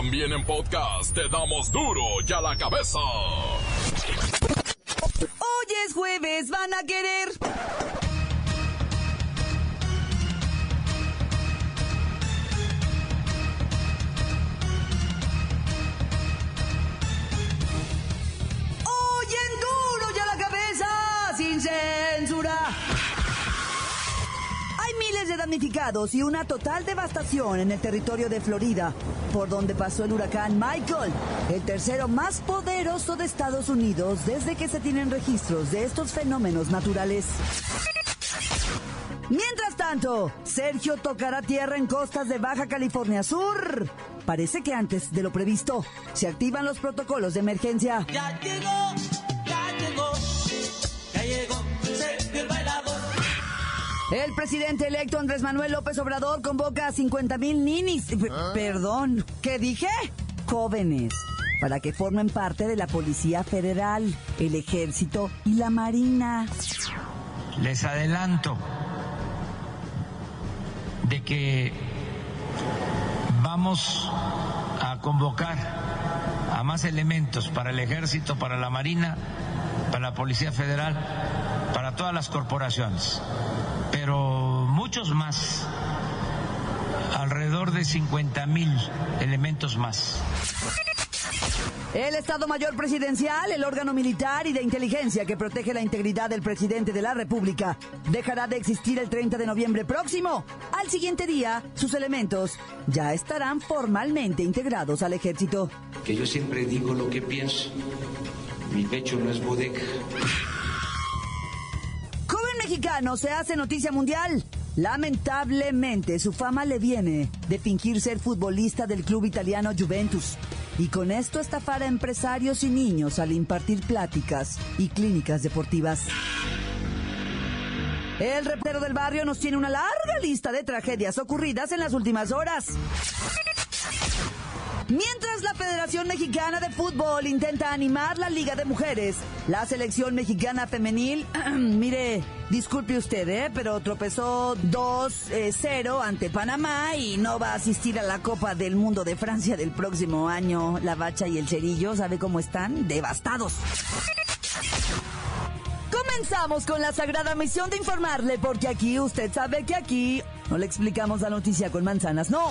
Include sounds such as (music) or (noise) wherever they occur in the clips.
También en podcast te damos duro y a la cabeza. Hoy es jueves, van a querer. Damnificados y una total devastación en el territorio de Florida, por donde pasó el huracán Michael, el tercero más poderoso de Estados Unidos desde que se tienen registros de estos fenómenos naturales. Mientras tanto, Sergio tocará tierra en costas de Baja California Sur. Parece que antes de lo previsto, se activan los protocolos de emergencia. Ya llegó, El presidente electo Andrés Manuel López Obrador convoca a 50 mil ninis. P- Perdón, ¿qué dije? Jóvenes. Para que formen parte de la Policía Federal, el Ejército y la Marina. les adelanto de que vamos a convocar a más elementos para el ejército, para la marina, para la Policía Federal, para todas las corporaciones, pero muchos más, alrededor de 50 mil elementos más. El Estado Mayor Presidencial, el órgano militar y de inteligencia que protege la integridad del presidente de la República, dejará de existir el 30 de noviembre próximo. Al siguiente día, sus elementos ya estarán formalmente integrados al ejército. que yo siempre digo lo que pienso. Mi pecho no es bodega. Mexicano se hace noticia mundial. Lamentablemente, su fama le viene de fingir ser futbolista del club italiano Juventus y con esto estafar a empresarios y niños al impartir pláticas y clínicas deportivas. El reportero del barrio nos tiene una larga lista de tragedias ocurridas en las últimas horas. Mientras la Federación Mexicana de Fútbol intenta animar la Liga de Mujeres, la selección mexicana femenil, (clears throat) mire, disculpe usted, ¿eh? pero tropezó 2-0 ante Panamá y no va a asistir a la Copa del Mundo de Francia del próximo año. La Bacha y el Cerillo, ¿sabe cómo están? Devastados. Comenzamos con la sagrada misión de informarle, porque aquí usted sabe que aquí no le explicamos la noticia con manzanas, no.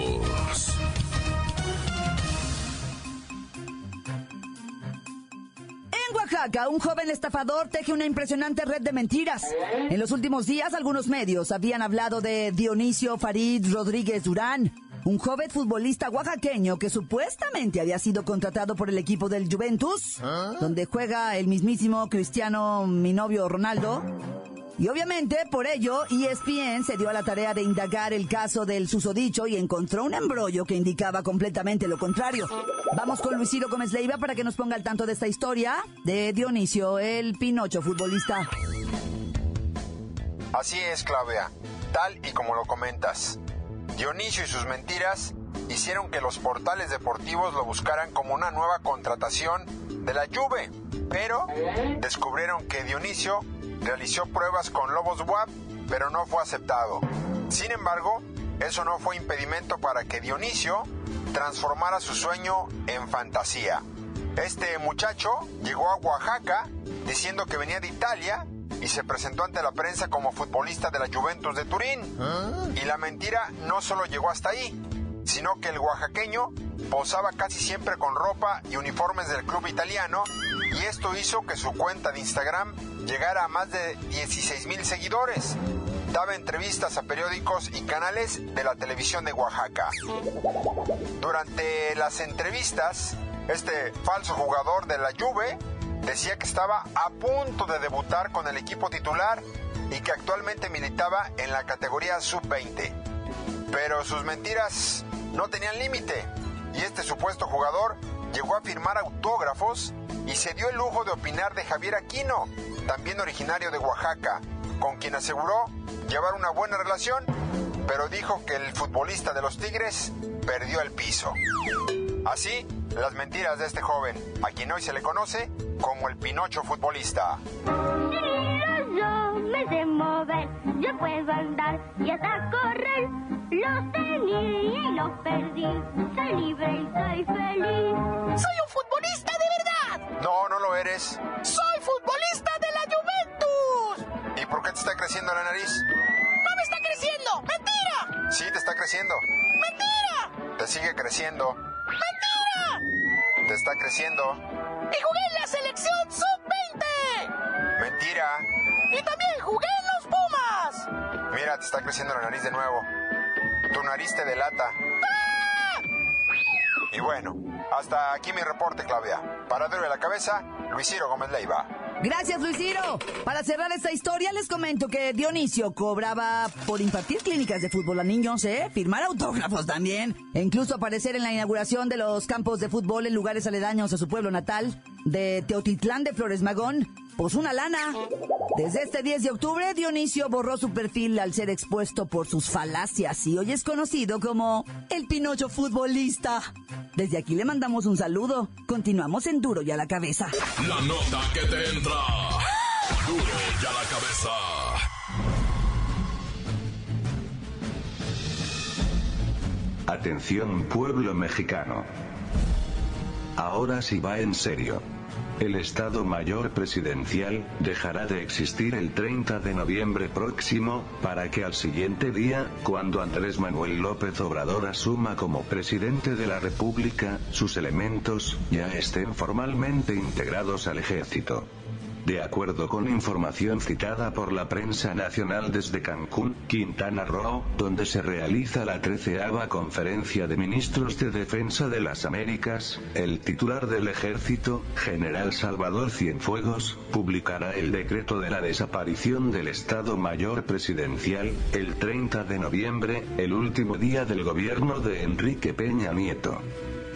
Oaxaca, un joven estafador teje una impresionante red de mentiras. En los últimos días, algunos medios habían hablado de Dionisio Farid Rodríguez Durán, un joven futbolista oaxaqueño que supuestamente había sido contratado por el equipo del Juventus, donde juega el mismísimo Cristiano, mi novio Ronaldo. Y obviamente, por ello, ESPN se dio a la tarea de indagar el caso del susodicho y encontró un embrollo que indicaba completamente lo contrario. Vamos con Luisiro Gómez Leiva para que nos ponga al tanto de esta historia de Dionisio, el Pinocho futbolista. Así es, Claudia, tal y como lo comentas. Dionisio y sus mentiras hicieron que los portales deportivos lo buscaran como una nueva contratación de la Juve, pero descubrieron que Dionisio realizó pruebas con Lobos WAP, pero no fue aceptado. Sin embargo, eso no fue impedimento para que Dionisio transformara su sueño en fantasía. Este muchacho llegó a Oaxaca diciendo que venía de Italia y se presentó ante la prensa como futbolista de la Juventus de Turín. Y la mentira no solo llegó hasta ahí, sino que el oaxaqueño posaba casi siempre con ropa y uniformes del club italiano y esto hizo que su cuenta de Instagram llegara a más de 16 mil seguidores. Daba entrevistas a periódicos y canales de la televisión de Oaxaca. Durante las entrevistas, este falso jugador de la Juve decía que estaba a punto de debutar con el equipo titular y que actualmente militaba en la categoría sub-20. Pero sus mentiras no tenían límite y este supuesto jugador llegó a firmar autógrafos y se dio el lujo de opinar de Javier Aquino, también originario de Oaxaca, con quien aseguró llevar una buena relación, pero dijo que el futbolista de los Tigres perdió el piso. Así, las mentiras de este joven, a quien hoy se le conoce como el Pinocho futbolista. Yo me sé mover, yo puedo andar y hasta correr. Los tenía y los perdí. Soy libre y soy feliz. ¡Soy un futbolista de verdad! No, no lo eres. ¡Soy futbolista de la Juventus! ¿Y por qué te está creciendo la nariz? ¡No me está creciendo! ¡Mentira! Sí, te está creciendo. ¡Mentira! Te sigue creciendo. ¡Mentira! Te está creciendo. ¡Y jugué en la selección sub-20! Mentira. ¡Y también jugué en los Pumas! Mira, te está creciendo la nariz de nuevo. Tu nariz te delata. ¡Ah! Y bueno, hasta aquí mi reporte, Claudia. Para de la cabeza, Luis Ciro Gómez Leiva. Gracias, Luis Ciro. Para cerrar esta historia, les comento que Dionisio cobraba por impartir clínicas de fútbol a niños, ¿eh? Firmar autógrafos también. E incluso aparecer en la inauguración de los campos de fútbol en lugares aledaños a su pueblo natal, de Teotitlán de Flores Magón. Pues una lana. Desde este 10 de octubre, Dionisio borró su perfil al ser expuesto por sus falacias y hoy es conocido como el Pinocho futbolista. Desde aquí le mandamos un saludo. Continuamos en Duro y a la cabeza. La nota que te entra. Duro y a la cabeza. Atención pueblo mexicano. Ahora sí va en serio. El Estado Mayor Presidencial dejará de existir el 30 de noviembre próximo, para que al siguiente día, cuando Andrés Manuel López Obrador asuma como presidente de la República, sus elementos ya estén formalmente integrados al ejército. De acuerdo con información citada por la prensa nacional desde Cancún, Quintana Roo, donde se realiza la treceava Conferencia de Ministros de Defensa de las Américas, el titular del ejército, General Salvador Cienfuegos, publicará el decreto de la desaparición del Estado Mayor Presidencial, el 30 de noviembre, el último día del gobierno de Enrique Peña Nieto.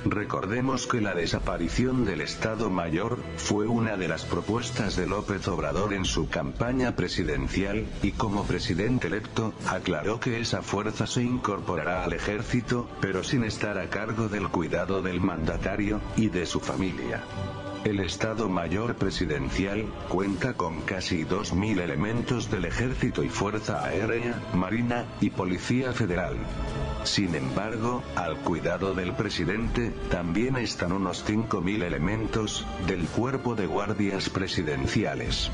Recordemos que la desaparición del Estado Mayor fue una de las propuestas de López Obrador en su campaña presidencial, y como presidente electo, aclaró que esa fuerza se incorporará al ejército, pero sin estar a cargo del cuidado del mandatario y de su familia. El Estado Mayor Presidencial cuenta con casi 2.000 elementos del Ejército y Fuerza Aérea, Marina y Policía Federal. Sin embargo, al cuidado del presidente, también están unos 5.000 elementos del cuerpo de guardias presidenciales.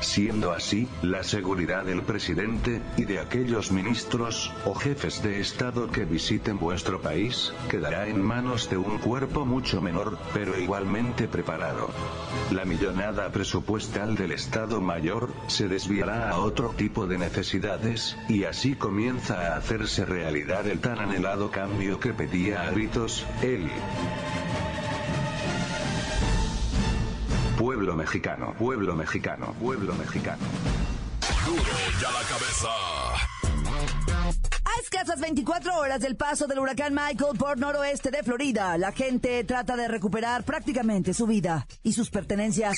Siendo así, la seguridad del presidente y de aquellos ministros o jefes de Estado que visiten vuestro país quedará en manos de un cuerpo mucho menor, pero igualmente preparado. La millonada presupuestal del Estado Mayor se desviará a otro tipo de necesidades, y así comienza a hacerse realidad el tan anhelado cambio que pedía a gritos, él. Mexicano, pueblo mexicano, pueblo mexicano. Duro y a la cabeza. A escasas 24 horas del paso del huracán Michael por noroeste de Florida, la gente trata de recuperar prácticamente su vida y sus pertenencias.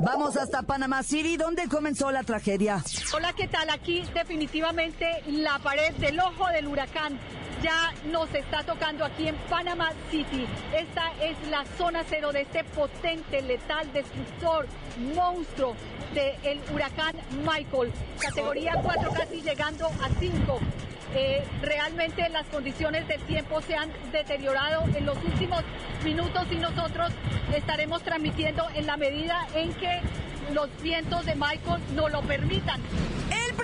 Vamos hasta Panama City, donde comenzó la tragedia. Hola, ¿qué tal? Aquí definitivamente la pared del ojo del huracán ya nos está tocando aquí en Panama City. Esta es la zona cero de este potente, letal, destructor, monstruo del huracán Michael. Categoría 4 casi llegando a 5. Eh, realmente las condiciones del tiempo se han deteriorado en los últimos minutos y nosotros estaremos transmitiendo en la medida en que los vientos de Michael no lo permitan.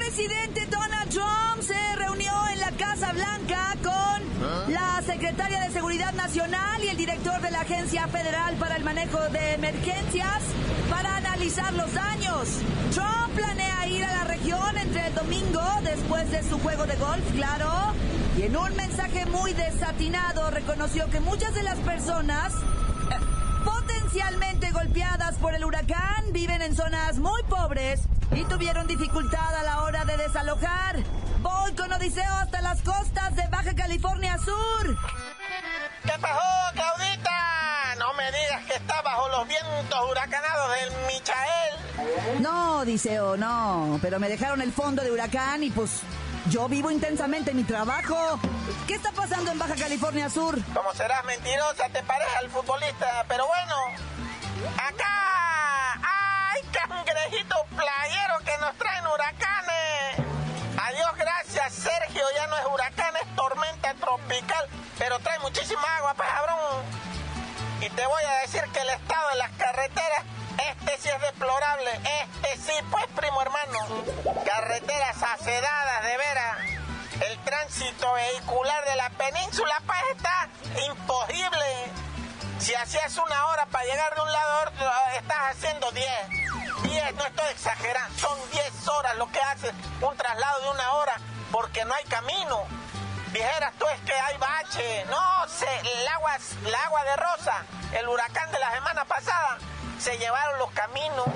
Presidente Donald Trump se reunió en la Casa Blanca con la secretaria de Seguridad Nacional y el director de la Agencia Federal para el Manejo de Emergencias para analizar los daños. Trump planea ir a la región entre el domingo, después de su juego de golf, claro, y en un mensaje muy desatinado reconoció que muchas de las personas eh, potencialmente golpeadas por el huracán viven en zonas muy pobres y tuvieron dificultad a la hora de desalojar. Voy con Odiseo hasta las costas de Baja California Sur. ¿Qué pasó, Claudita? No me los huracanados del Michael. No, Odiseo, no. Pero me dejaron el fondo de huracán y pues yo vivo intensamente mi trabajo. ¿Qué está pasando en Baja California Sur? Como serás mentirosa, te pareja al futbolista, pero bueno. Acá cangrejitos playeros que nos traen huracanes. Adiós, gracias, Sergio. Ya no es huracán, es tormenta tropical. Pero trae muchísima agua, pues, cabrón. Y te voy a decir que el estado de las carreteras, este sí es deplorable. Este sí, pues, primo hermano. Carreteras acedadas, de veras. El tránsito vehicular de la península, pues, está imposible. Si hacías una hora para llegar de un lado a otro, estás haciendo 10. 10, no estoy exagerando, son 10 horas lo que hace un traslado de una hora porque no hay camino. Dijeras tú es que hay bache. No, se, el, agua, el agua de Rosa, el huracán de la semana pasada, se llevaron los caminos.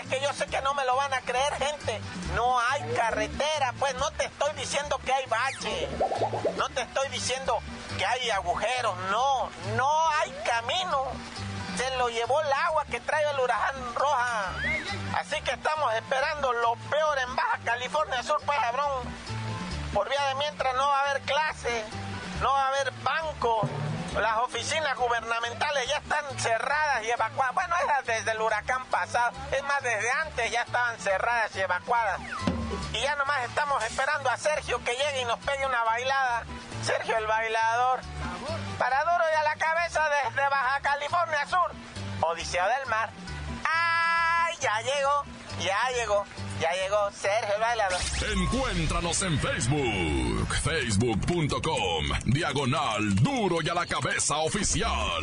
Es que yo sé que no me lo van a creer, gente. No hay carretera, pues no te estoy diciendo que hay bache. No te estoy diciendo que hay agujeros. No, no hay camino. Se lo llevó el agua que trae el huracán roja. Así que estamos esperando lo peor en Baja California Sur, pues, cabrón. Por vía de mientras no va a haber clase, no va a haber banco. Las oficinas gubernamentales ya están cerradas y evacuadas. Bueno, era desde el huracán pasado. Es más, desde antes ya estaban cerradas y evacuadas. Y ya nomás estamos esperando a Sergio que llegue y nos pegue una bailada. Sergio el bailador. Para duro y a la cabeza desde Baja California Sur. Odiseo del Mar. ¡Ay! Ya llegó, ya llegó, ya llegó Sergio el bailador. Encuéntranos en Facebook, facebook.com, diagonal duro y a la cabeza oficial.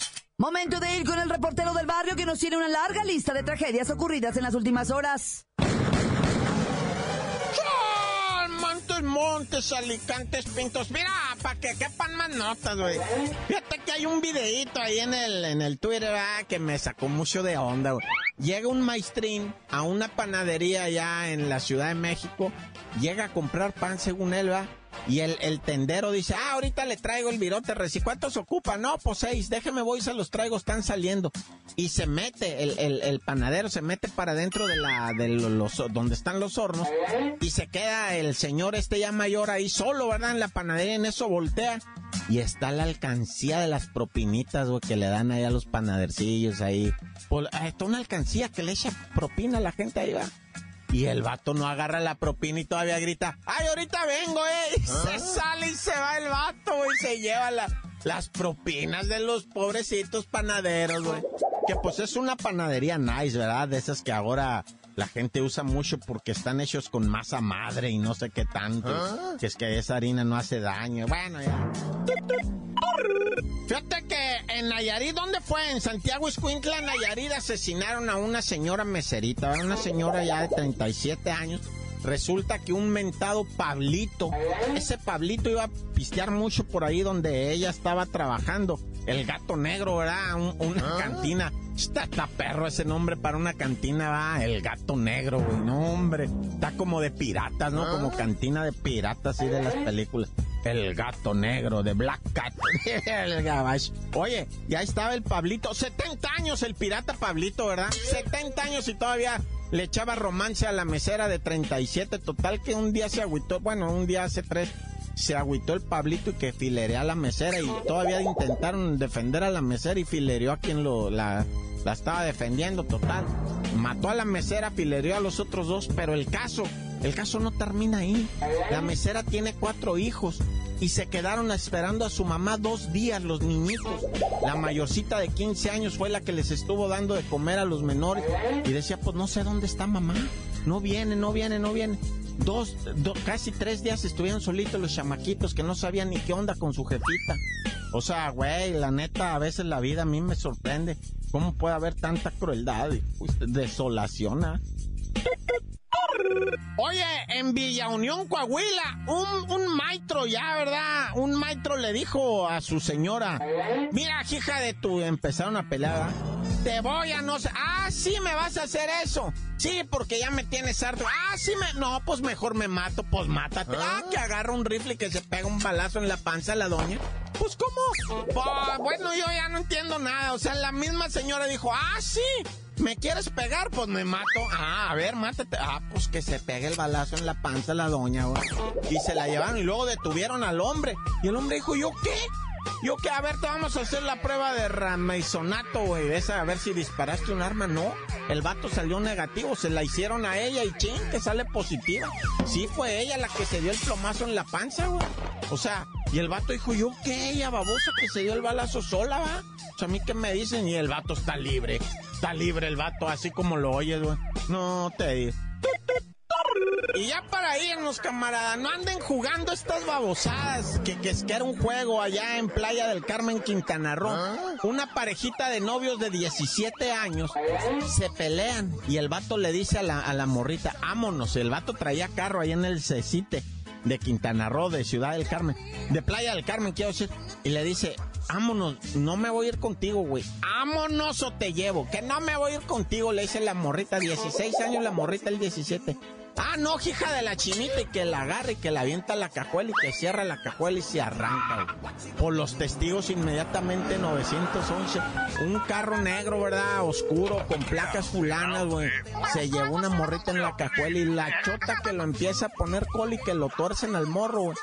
Momento de ir con el reportero del barrio que nos tiene una larga lista de tragedias ocurridas en las últimas horas. Montes, montes, alicantes, pintos. Mira, para que quepan más notas, güey. Fíjate que hay un videito ahí en el, en el Twitter, ah, que me sacó mucho de onda, güey. Llega un maestrín a una panadería allá en la Ciudad de México, llega a comprar pan según él, va. Y el, el tendero dice, ah, ahorita le traigo el virote reci. ¿Cuántos ocupa? No, pues seis, déjeme voy, se los traigo, están saliendo. Y se mete, el, el, el panadero se mete para dentro de la, de los, donde están los hornos. Y se queda el señor este ya mayor ahí solo, ¿verdad? En la panadería, en eso voltea. Y está la alcancía de las propinitas, güey, que le dan ahí a los panadercillos ahí. Pues, está una alcancía que le echa propina a la gente ahí, va. Y el vato no agarra la propina y todavía grita, ¡ay, ahorita vengo, eh! Y se sale y se va el vato, güey, y se lleva la, las propinas de los pobrecitos panaderos, güey. Que pues es una panadería nice, ¿verdad? De esas que ahora la gente usa mucho porque están hechos con masa madre y no sé qué tanto. Que es que esa harina no hace daño. Bueno, ya. Fíjate que en Nayarit, ¿dónde fue? En Santiago Escuintla, Nayarit, asesinaron a una señora meserita, una señora ya de 37 años. Resulta que un mentado Pablito, ese Pablito iba a pistear mucho por ahí donde ella estaba trabajando. El gato negro, ¿verdad? Un- una cantina. Está, está perro ese nombre para una cantina, va. El gato negro, güey. No, hombre. Está como de piratas, ¿no? Como cantina de piratas, así de las películas. El gato negro de Black Cat. (laughs) el gabacho. Oye, ya estaba el Pablito. 70 años el pirata Pablito, ¿verdad? 70 años y todavía le echaba romance a la mesera de 37. Total que un día se agüitó. Bueno, un día hace tres. Se agüitó el Pablito y que filereó a la mesera y todavía intentaron defender a la mesera y filereó a quien lo, la, la estaba defendiendo, total. Mató a la mesera, filereó a los otros dos, pero el caso, el caso no termina ahí. La mesera tiene cuatro hijos y se quedaron esperando a su mamá dos días los niñitos. La mayorcita de 15 años fue la que les estuvo dando de comer a los menores y decía, pues no sé dónde está mamá. No viene, no viene, no viene. Dos, do- casi tres días estuvieron solitos los chamaquitos que no sabían ni qué onda con su jefita. O sea, güey, la neta, a veces la vida a mí me sorprende. ¿Cómo puede haber tanta crueldad y pues, ah? Oye, en Villa Unión, Coahuila, un, un maestro ya, ¿verdad? Un maestro le dijo a su señora, mira, hija de tu, empezaron a pelear. Te voy a no sé, ah, sí, me vas a hacer eso. Sí, porque ya me tienes harto. Ah, sí, me, no, pues mejor me mato, pues mátate. Ah, que agarra un rifle y que se pega un balazo en la panza a la doña. Pues, ¿cómo? Pues, bueno, yo ya no entiendo nada. O sea, la misma señora dijo, ah, sí, ¿Me quieres pegar? Pues me mato. Ah, a ver, mátate. Ah, pues que se pegue el balazo en la panza la doña. Y se la llevaron y luego detuvieron al hombre. Y el hombre dijo, ¿yo qué? Yo que, a ver, te vamos a hacer la prueba de rameisonato, güey. A ver si disparaste un arma. No, el vato salió negativo. Se la hicieron a ella y ching, que sale positiva. Sí, fue ella la que se dio el plomazo en la panza, güey. O sea, y el vato dijo, ¿yo qué? Ella babosa que se dio el balazo sola, va. O sea, a mí qué me dicen y el vato está libre. Está libre el vato, así como lo oyes, güey. No te digo. Y ya para irnos, camarada, no anden jugando estas babosadas, que, que es que era un juego allá en Playa del Carmen, Quintana Roo. Una parejita de novios de 17 años se pelean y el vato le dice a la, a la morrita, ámonos, el vato traía carro allá en el Cecite de Quintana Roo, de Ciudad del Carmen, de Playa del Carmen, quiero decir, y le dice, vámonos, no me voy a ir contigo, güey. Vámonos o te llevo, que no me voy a ir contigo, le dice la morrita, 16 años la morrita, el 17. Ah, no, hija de la chinita, y que la agarre, y que la avienta la cajuela, y que cierra la cajuela y se arranca, güey. Por los testigos inmediatamente 911. Un carro negro, ¿verdad? Oscuro, con placas fulanas, güey. Se llevó una morrita en la cajuela y la chota que lo empieza a poner col y que lo tuercen al morro, güey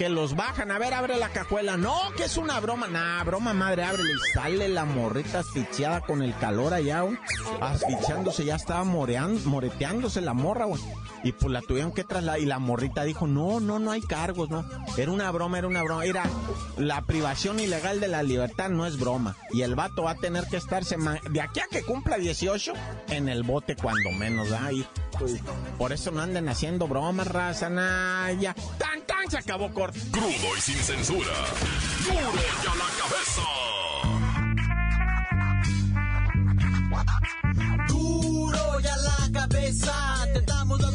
que los bajan. A ver, abre la cajuela. No, que es una broma. Nah, broma madre, ábrele. Y sale la morrita asfixiada con el calor allá, güey. Asfixiándose, ya estaba moreando, moreteándose la morra, güey. Y pues la tuvieron que trasladar. Y la morrita dijo, no, no, no hay cargos, no. Era una broma, era una broma. Era la privación ilegal de la libertad, no es broma. Y el vato va a tener que estarse de aquí a que cumpla 18 en el bote cuando menos, ahí. Pues, por eso no anden haciendo bromas, raza, naya. ¡Tan, tan! Se acabó corto. Crudo y sin censura. ¡Duro y a la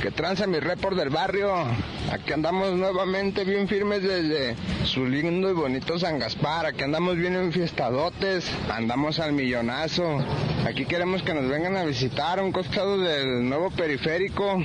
Que tranza mi report del barrio. Aquí andamos nuevamente bien firmes desde su lindo y bonito San Gaspar. Aquí andamos bien enfiestadotes. Andamos al millonazo. Aquí queremos que nos vengan a visitar un costado del nuevo periférico.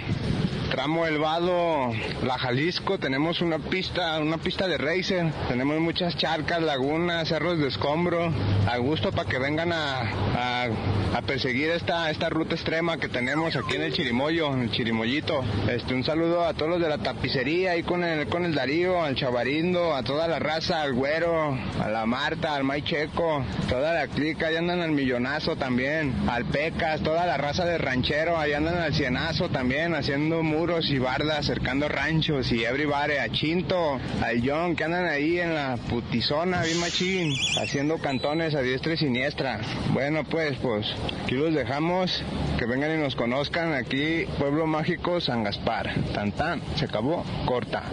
Tramo El Vado, La Jalisco, tenemos una pista, una pista de racer, tenemos muchas charcas, lagunas, cerros de escombro, a gusto para que vengan a, a, a, perseguir esta, esta ruta extrema que tenemos aquí en el Chirimoyo, en el Chirimoyito. Este, un saludo a todos los de la tapicería, ahí con el, con el Darío, al Chavarindo, a toda la raza, al Güero, a la Marta, al Maicheco, toda la clica, ahí andan al Millonazo también, al Pecas, toda la raza de ranchero, ahí andan al Cienazo también, haciendo y bardas, cercando ranchos y everybody, a Chinto, al John, que andan ahí en la putizona, bien machín, haciendo cantones a diestra y siniestra. Bueno, pues, pues, aquí los dejamos, que vengan y nos conozcan, aquí, Pueblo Mágico, San Gaspar. Tan tan, se acabó, corta.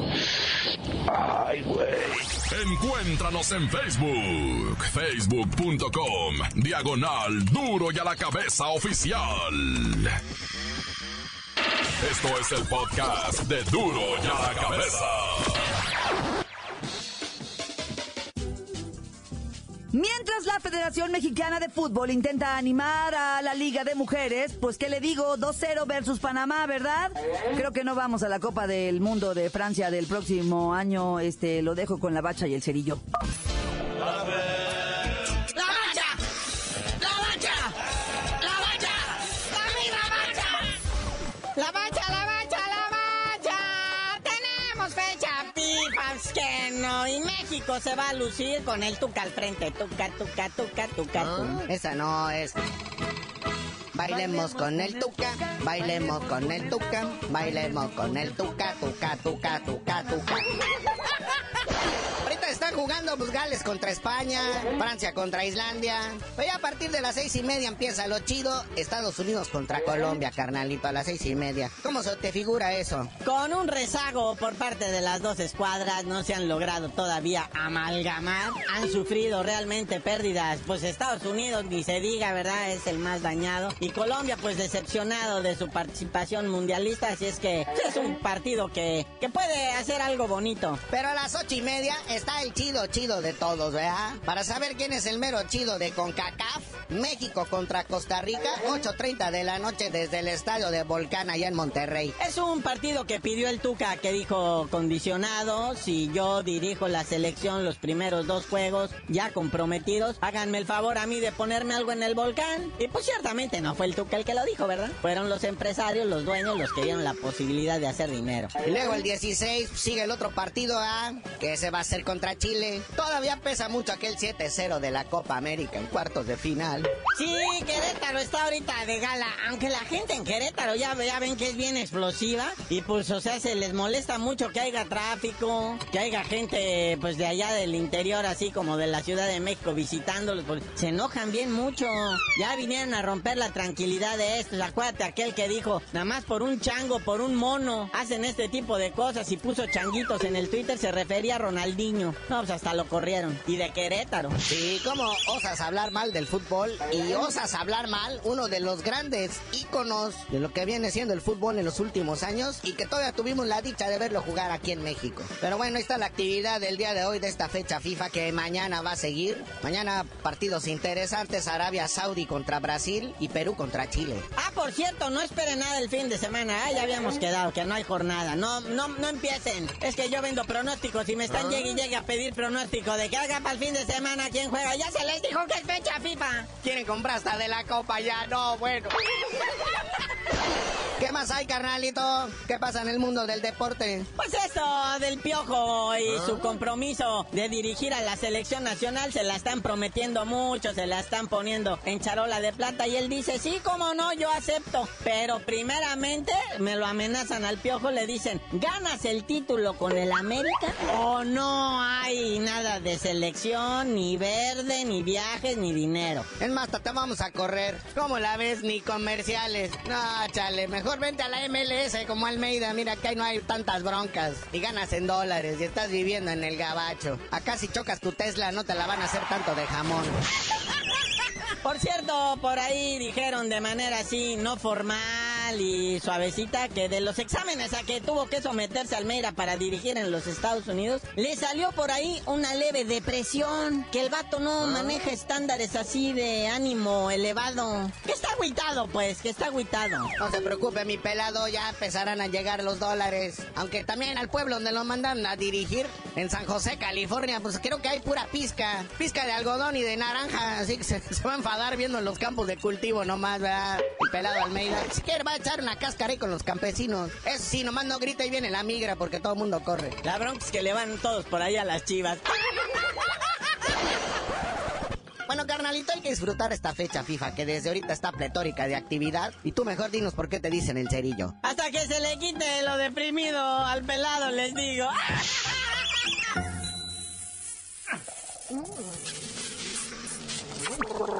Ay, güey. Encuéntranos en Facebook, facebook.com, diagonal duro y a la cabeza oficial. Esto es el podcast de Duro y a la Cabeza. Mientras la Federación Mexicana de Fútbol intenta animar a la Liga de Mujeres, pues qué le digo, 2-0 versus Panamá, ¿verdad? Creo que no vamos a la Copa del Mundo de Francia del próximo año, este lo dejo con la bacha y el cerillo. No. Y México se va a lucir con el tuca al frente. Tuca, tuca, tuca, tuca, ah. Esa no es. Bailemos con el tuca, bailemos con el tuca, bailemos con el tuca, tuca, tuca, tuca, tuca están jugando pues, Gales contra España, Francia contra Islandia. Pues ya a partir de las seis y media empieza lo chido. Estados Unidos contra Colombia, carnalito, a las seis y media. ¿Cómo se te figura eso? Con un rezago por parte de las dos escuadras, no se han logrado todavía amalgamar. Han sufrido realmente pérdidas. Pues Estados Unidos, ni se diga, ¿verdad? Es el más dañado. Y Colombia, pues decepcionado de su participación mundialista. Así es que es un partido que, que puede hacer algo bonito. Pero a las ocho y media está el chido chido de todos, ¿verdad? Para saber quién es el mero chido de CONCACAF, México contra Costa Rica, 8.30 de la noche desde el estadio de Volcán allá en Monterrey. Es un partido que pidió el Tuca, que dijo condicionado, si yo dirijo la selección los primeros dos juegos ya comprometidos, háganme el favor a mí de ponerme algo en el Volcán. Y pues ciertamente no fue el Tuca el que lo dijo, ¿verdad? Fueron los empresarios, los dueños, los que dieron la posibilidad de hacer dinero. Y luego el 16 sigue el otro partido, ¿ah? Que se va a hacer contra Chile. Todavía pesa mucho aquel 7-0 de la Copa América en cuartos de final. Sí, Querétaro está ahorita de gala, aunque la gente en Querétaro ya, ven que es bien explosiva y pues o sea se les molesta mucho que haya tráfico, que haya gente pues de allá del interior así como de la Ciudad de México visitándolos, pues, se enojan bien mucho. Ya vinieron a romper la tranquilidad de estos. Acuérdate aquel que dijo, nada más por un chango, por un mono, hacen este tipo de cosas y puso changuitos en el Twitter, se refería a Ronaldinho. No, pues hasta lo corrieron. Y de Querétaro. Sí, ¿cómo osas hablar mal del fútbol? Y osas hablar mal uno de los grandes íconos de lo que viene siendo el fútbol en los últimos años y que todavía tuvimos la dicha de verlo jugar aquí en México. Pero bueno, ahí está la actividad del día de hoy de esta fecha FIFA que mañana va a seguir. Mañana partidos interesantes, Arabia Saudí contra Brasil y Perú contra Chile. Ah, por cierto, no esperen nada el fin de semana. Ah, ya habíamos quedado que no hay jornada. No, no, no empiecen. Es que yo vendo pronósticos y me están ah. llegue y llegue a pedir pronóstico de que haga para el fin de semana quién juega. Ya se les dijo que es fecha FIFA. Quieren comprar hasta de la copa ya. No, bueno. (laughs) ¿Qué más hay, carnalito? ¿Qué pasa en el mundo del deporte? Pues eso del piojo y ah. su compromiso de dirigir a la selección nacional se la están prometiendo mucho, se la están poniendo en charola de plata y él dice, sí, cómo no, yo acepto. Pero primeramente me lo amenazan al piojo, le dicen, ¿ganas el título con el América o no hay nada de selección, ni verde, ni viajes, ni dinero? Es más, te vamos a correr. ¿Cómo la ves? Ni comerciales. No, chale, mejor vente a la MLS como Almeida. Mira, que ahí no hay tantas broncas. Y ganas en dólares y estás viviendo en el gabacho. Acá si chocas tu Tesla no te la van a hacer tanto de jamón. (laughs) Por cierto, por ahí dijeron de manera así, no formal y suavecita que de los exámenes a que tuvo que someterse Almeida para dirigir en los Estados Unidos, le salió por ahí una leve depresión, que el vato no ah. maneja estándares así de ánimo elevado. Que está agüitado, pues, que está agüitado. No se preocupe, mi pelado, ya empezarán a llegar los dólares. Aunque también al pueblo donde lo mandan a dirigir, en San José, California, pues creo que hay pura pizca. Pizca de algodón y de naranja, así que se, (laughs) va a enfadar viendo los campos de cultivo nomás, ¿verdad? El pelado Almeida. Si quiere, va echar una cáscara ahí con los campesinos. Eso sí, nomás no grita y viene la migra porque todo el mundo corre. La bronca es que le van todos por ahí a las chivas. (laughs) Bueno, carnalito, hay que disfrutar esta fecha FIFA que desde ahorita está pletórica de actividad. Y tú mejor dinos por qué te dicen el cerillo. Hasta que se le quite lo deprimido al pelado, les digo. (laughs)